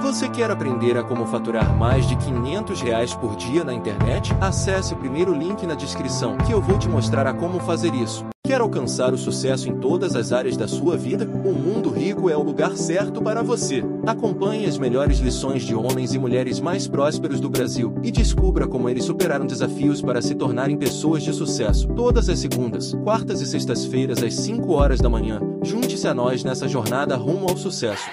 Você quer aprender a como faturar mais de 500 reais por dia na internet? Acesse o primeiro link na descrição que eu vou te mostrar a como fazer isso. Quer alcançar o sucesso em todas as áreas da sua vida? O Mundo Rico é o lugar certo para você. Acompanhe as melhores lições de homens e mulheres mais prósperos do Brasil e descubra como eles superaram desafios para se tornarem pessoas de sucesso. Todas as segundas, quartas e sextas-feiras às 5 horas da manhã. Junte-se a nós nessa jornada rumo ao sucesso.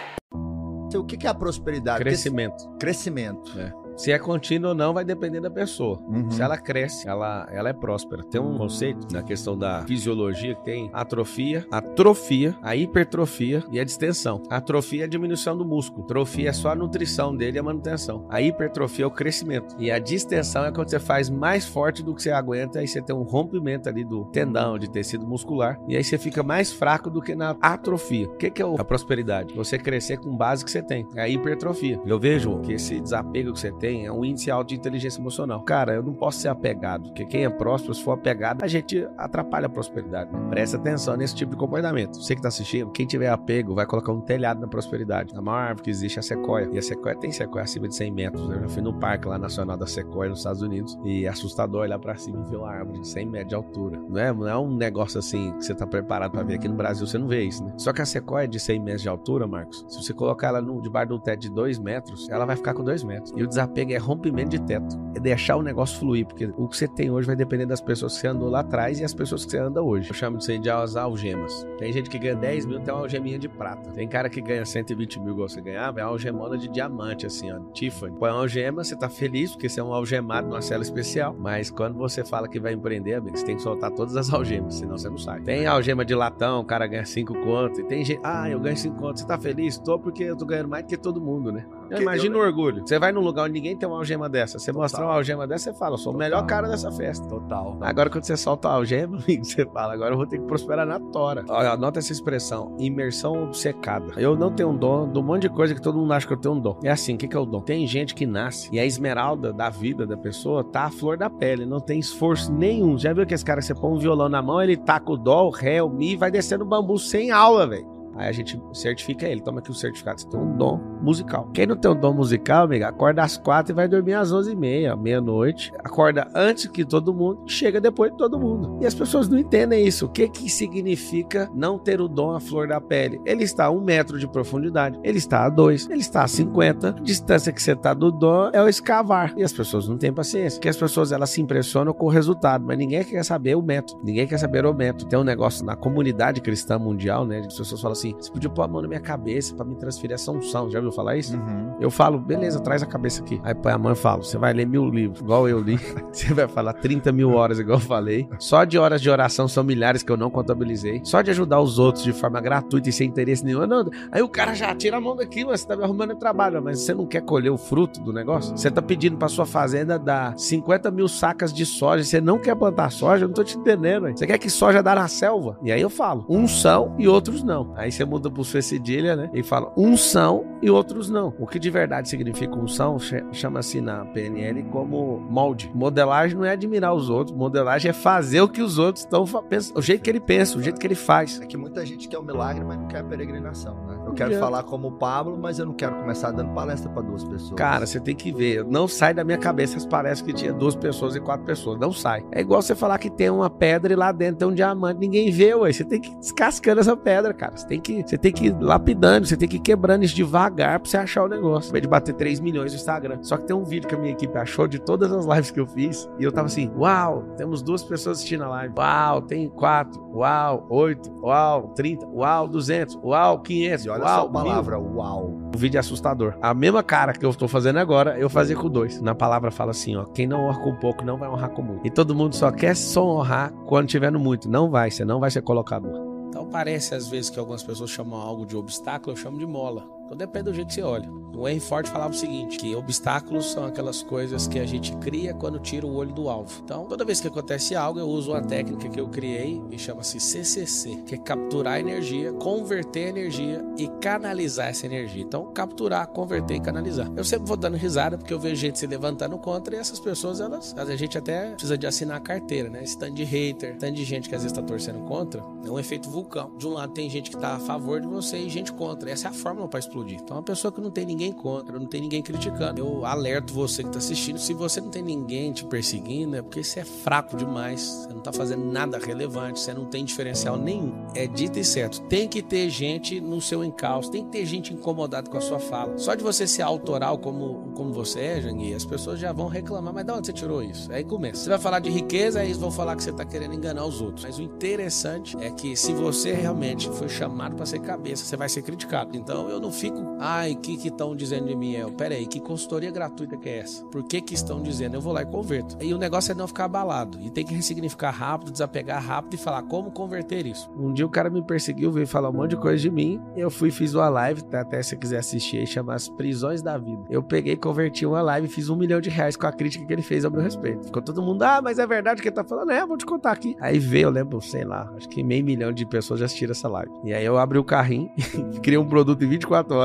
O que é a prosperidade? Crescimento. Crescimento. É. Se é contínuo ou não vai depender da pessoa. Uhum. Se ela cresce, ela, ela é próspera. Tem um conceito na questão da fisiologia que tem atrofia, atrofia, a hipertrofia e a distensão. A atrofia é a diminuição do músculo. Atrofia é só a nutrição dele e a manutenção. A hipertrofia é o crescimento. E a distensão é quando você faz mais forte do que você aguenta, aí você tem um rompimento ali do tendão, de tecido muscular, e aí você fica mais fraco do que na atrofia. O que, que é a prosperidade? Você crescer com base que você tem. É a hipertrofia. Eu vejo que esse desapego que você tem tem é um índice alto de inteligência emocional. Cara, eu não posso ser apegado, porque quem é próspero, se for apegado, a gente atrapalha a prosperidade. Né? Presta atenção nesse tipo de comportamento. Você que tá assistindo, quem tiver apego vai colocar um telhado na prosperidade. A maior árvore que existe é a sequoia. E a sequoia tem sequoia acima de 100 metros. Eu já fui no parque lá nacional da sequoia nos Estados Unidos e é assustador olhar para cima e ver uma árvore de 100 metros de altura. Não é, não é um negócio assim que você tá preparado para ver. Aqui no Brasil você não vê isso, né? Só que a sequoia de 100 metros de altura, Marcos, se você colocar ela no, debaixo do teto de 2 metros, ela vai ficar com 2 metros. E o desapego é rompimento de teto. É deixar o negócio fluir, porque o que você tem hoje vai depender das pessoas que você andou lá atrás e as pessoas que você anda hoje. Eu chamo disso aí de as algemas. Tem gente que ganha 10 mil, tem uma algeminha de prata. Tem cara que ganha 120 mil igual você ganhava, é uma algemona de diamante, assim, ó, Tiffany. Põe uma algema, você tá feliz, porque você é um algemado numa cela especial. Mas quando você fala que vai empreender, amigo, você tem que soltar todas as algemas, senão você não sai. Tem algema de latão, o cara ganha 5 contos. E tem gente, ah, eu ganho 5 contos. Você tá feliz? Tô porque eu tô ganhando mais do que todo mundo, né? Imagina o orgulho. Você vai num lugar onde ninguém tem uma algema dessa. Você Total. mostrar uma algema dessa, você fala, eu sou Total. o melhor cara dessa festa. Total. Agora, quando você solta a algema, amigo, você fala, agora eu vou ter que prosperar na tora. Olha, anota essa expressão, imersão obcecada. Eu não tenho um dom de um monte de coisa que todo mundo acha que eu tenho um dom. É assim, o que, que é o dom? Tem gente que nasce e a esmeralda da vida da pessoa tá à flor da pele, não tem esforço nenhum. Já viu que esse cara, você põe um violão na mão, ele taca o dó, o ré, o mi, vai descendo o bambu sem aula, velho. Aí a gente certifica ele, toma aqui o certificado, você tem um dom musical. Quem não tem um dom musical, amiga, acorda às quatro e vai dormir às onze e meia, meia-noite. Acorda antes que todo mundo, chega depois de todo mundo. E as pessoas não entendem isso. O que que significa não ter o dom à flor da pele? Ele está a um metro de profundidade, ele está a dois, ele está a 50. A distância que você está do dom é o escavar. E as pessoas não têm paciência. Porque as pessoas elas se impressionam com o resultado, mas ninguém quer saber o método. Ninguém quer saber o método. Tem um negócio na comunidade cristã mundial, né? As pessoas falam assim, você podia pôr a mão na minha cabeça para me transferir essa unção. Já falar isso? Uhum. Eu falo, beleza, traz a cabeça aqui. Aí põe a mão e falo: você vai ler mil livros, igual eu li. você vai falar 30 mil horas, igual eu falei. Só de horas de oração são milhares que eu não contabilizei. Só de ajudar os outros de forma gratuita e sem interesse nenhum. Não, aí o cara já tira a mão daqui, mas você tá me arrumando trabalho. Mas você não quer colher o fruto do negócio? Você tá pedindo pra sua fazenda dar 50 mil sacas de soja. Você não quer plantar soja? Eu não tô te entendendo. Hein? Você quer que soja dá na selva? E aí eu falo: uns são e outros não. Aí você muda pro C cedilha, né? E fala uns são e outros não. O que de verdade significa unção chama-se na PNL como molde. Modelagem não é admirar os outros, modelagem é fazer o que os outros estão pensando, o jeito que ele pensa, o jeito que ele faz. É que muita gente quer o milagre, mas não quer a peregrinação, né? Eu quero falar como o Pablo, mas eu não quero começar dando palestra para duas pessoas. Cara, você tem que ver. Não sai da minha cabeça as palestras que tinha duas pessoas e quatro pessoas. Não sai. É igual você falar que tem uma pedra e lá dentro tem um diamante. Ninguém vê, ué. Você tem que descascando essa pedra, cara. Você tem que, você tem que ir lapidando, você tem que ir quebrando isso devagar pra você achar o negócio. Vez de bater 3 milhões no Instagram. Só que tem um vídeo que a minha equipe achou de todas as lives que eu fiz. E eu tava assim: Uau, temos duas pessoas assistindo a live. Uau, tem quatro. Uau, oito. Uau, 30. Uau, 200. Uau, 500. Olha uau, só a palavra, mil. uau. O vídeo é assustador. A mesma cara que eu tô fazendo agora, eu fazia com dois. Na palavra fala assim: ó, quem não honra com pouco não vai honrar com muito. E todo mundo só quer só honrar quando tiver no muito. Não vai, você não vai ser colocador. Então parece às vezes que algumas pessoas chamam algo de obstáculo, eu chamo de mola. Então depende do jeito que você olha. O Henry Ford falava o seguinte, que obstáculos são aquelas coisas que a gente cria quando tira o olho do alvo. Então, toda vez que acontece algo, eu uso uma técnica que eu criei e chama-se CCC, que é capturar energia, converter energia e canalizar essa energia. Então, capturar, converter e canalizar. Eu sempre vou dando risada porque eu vejo gente se levantando contra e essas pessoas, elas, a gente até precisa de assinar a carteira, né? Esse tanto de hater, tanto de gente que às vezes está torcendo contra, é um efeito vulcão. De um lado tem gente que está a favor de você e gente contra. Essa é a fórmula para explodir. Então, uma pessoa que não tem ninguém contra, não tem ninguém criticando. Eu alerto você que tá assistindo, se você não tem ninguém te perseguindo, é porque você é fraco demais, você não tá fazendo nada relevante, você não tem diferencial nenhum. É dito e certo, tem que ter gente no seu encalço, tem que ter gente incomodada com a sua fala. Só de você ser autoral como, como você é, Jangui, as pessoas já vão reclamar, mas de onde você tirou isso? Aí começa. Você vai falar de riqueza, aí eles vão falar que você tá querendo enganar os outros. Mas o interessante é que se você realmente foi chamado para ser cabeça, você vai ser criticado. Então eu não fico, ai, o que estão dizendo de mim? Eu, peraí, que consultoria gratuita que é essa? Por que que estão dizendo? Eu vou lá e converto. E o negócio é não ficar abalado. E tem que ressignificar rápido, desapegar rápido e falar como converter isso. Um dia o cara me perseguiu, veio falar um monte de coisa de mim. Eu fui fiz uma live, tá? até se você quiser assistir chama As Prisões da Vida. Eu peguei, converti uma live e fiz um milhão de reais com a crítica que ele fez ao meu respeito. Ficou todo mundo, ah, mas é verdade que ele tá falando? É, vou te contar aqui. Aí veio, eu lembro, sei lá, acho que meio milhão de pessoas já assistiram essa live. E aí eu abri o carrinho, criei um produto em 24 horas,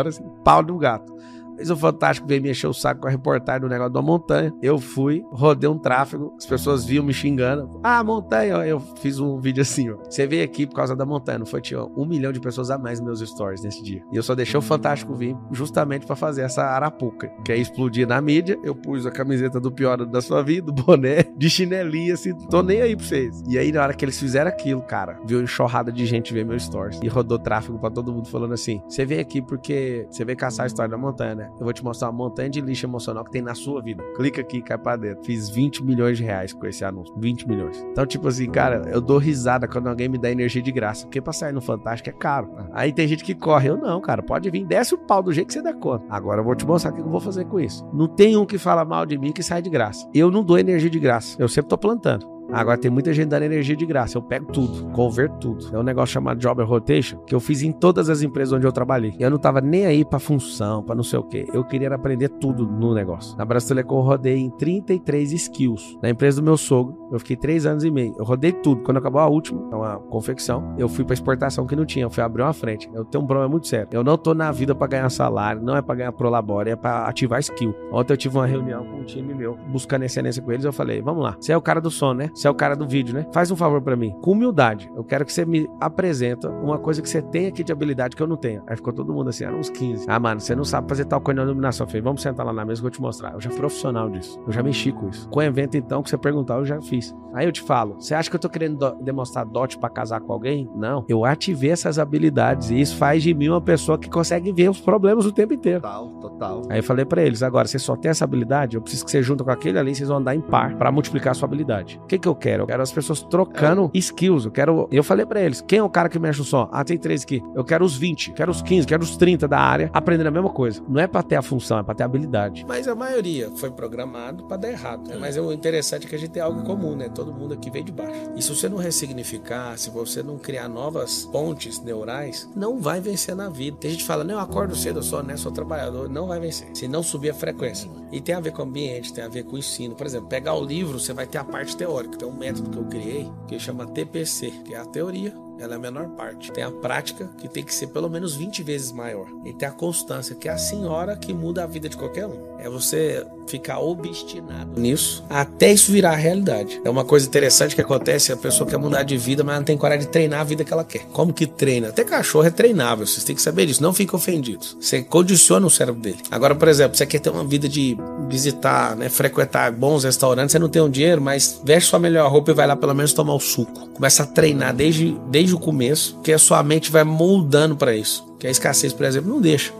pau no gato. Fez o Fantástico veio me encher o saco com a reportagem do negócio da montanha. Eu fui, rodei um tráfego, as pessoas viam me xingando. Ah, montanha, eu fiz um vídeo assim, ó. Você veio aqui por causa da montanha, não foi? Tinha um milhão de pessoas a mais nos meus stories nesse dia. E eu só deixei o Fantástico vir justamente para fazer essa arapuca. Que aí explodir na mídia, eu pus a camiseta do pior da sua vida, do boné, de chinelinha, assim, tô nem aí pra vocês. E aí, na hora que eles fizeram aquilo, cara, viu enxurrada de gente ver meus stories. E rodou tráfego para todo mundo falando assim: você veio aqui porque você veio caçar a história da montanha, né? Eu vou te mostrar uma montanha de lixo emocional que tem na sua vida. Clica aqui cai pra dentro. Fiz 20 milhões de reais com esse anúncio. 20 milhões. Então, tipo assim, cara, eu dou risada quando alguém me dá energia de graça. Porque pra sair no Fantástico é caro. Aí tem gente que corre. Eu não, cara. Pode vir, desce o pau do jeito que você dá conta. Agora eu vou te mostrar o que eu vou fazer com isso. Não tem um que fala mal de mim que sai de graça. Eu não dou energia de graça. Eu sempre tô plantando. Agora tem muita gente dando energia de graça. Eu pego tudo, converto tudo. É um negócio chamado Job Rotation que eu fiz em todas as empresas onde eu trabalhei. Eu não tava nem aí pra função, pra não sei o quê. Eu queria aprender tudo no negócio. Na Brasilecom eu rodei em 33 skills. Na empresa do meu sogro, eu fiquei 3 anos e meio. Eu rodei tudo. Quando acabou a última, é uma confecção, eu fui pra exportação que não tinha. Eu fui abrir uma frente. Eu tenho um problema muito sério. Eu não tô na vida pra ganhar salário, não é pra ganhar prolabore, é pra ativar skill. Ontem eu tive uma reunião com um time meu, buscando excelência com eles. Eu falei, vamos lá. Você é o cara do som, né? Você é o cara do vídeo, né? Faz um favor para mim. Com humildade. Eu quero que você me apresenta uma coisa que você tem aqui de habilidade que eu não tenho. Aí ficou todo mundo assim, eram uns 15. Ah, mano, você não sabe fazer tal coisa na iluminação. Eu falei, vamos sentar lá na mesa que eu vou te mostrar. Eu já fui profissional disso. Eu já mexi com isso. Com o evento, então, que você perguntar, eu já fiz. Aí eu te falo, você acha que eu tô querendo do demonstrar dote para casar com alguém? Não. Eu ativei essas habilidades e isso faz de mim uma pessoa que consegue ver os problemas o tempo inteiro. Total, total. Aí eu falei para eles, agora, você só tem essa habilidade, eu preciso que você junta com aquele ali, vocês vão andar em par para multiplicar a sua habilidade. O que que eu quero? Eu quero as pessoas trocando é. skills. Eu quero. Eu falei para eles: quem é o cara que mexe o som? Ah, tem três aqui. Eu quero os 20, quero os 15, quero os 30 da área aprendendo a mesma coisa. Não é para ter a função, é para ter a habilidade. Mas a maioria foi programado para dar errado. Né? Mas o interessante é que a gente tem algo em comum, né? Todo mundo aqui veio de baixo. E se você não ressignificar, se você não criar novas pontes neurais, não vai vencer na vida. Tem gente que fala: não, eu acordo cedo, eu sou né, sou trabalhador. Não vai vencer. Se não subir a frequência. E tem a ver com o ambiente, tem a ver com o ensino. Por exemplo, pegar o livro, você vai ter a parte teórica. Tem um método que eu criei que chama TPC, que é a teoria ela é a menor parte. Tem a prática, que tem que ser pelo menos 20 vezes maior. E tem a constância, que é a senhora que muda a vida de qualquer um. É você ficar obstinado nisso até isso virar realidade. É uma coisa interessante que acontece: a pessoa quer mudar de vida, mas não tem coragem de treinar a vida que ela quer. Como que treina? Até cachorro é treinável, vocês têm que saber disso. Não fiquem ofendidos. Você condiciona o cérebro dele. Agora, por exemplo, você quer ter uma vida de visitar, né, frequentar bons restaurantes, você não tem um dinheiro, mas veste sua melhor roupa e vai lá pelo menos tomar o suco. Começa a treinar desde, desde o começo, que a sua mente vai moldando para isso. Que a escassez, por exemplo, não deixa.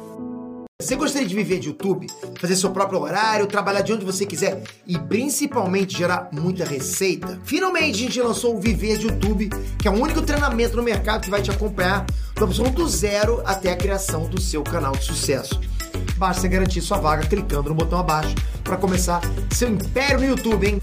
Você gostaria de viver de YouTube, fazer seu próprio horário, trabalhar de onde você quiser e principalmente gerar muita receita? Finalmente a gente lançou o Viver de YouTube, que é o único treinamento no mercado que vai te acompanhar do absoluto zero até a criação do seu canal de sucesso. Basta garantir sua vaga clicando no botão abaixo para começar seu império no YouTube, hein?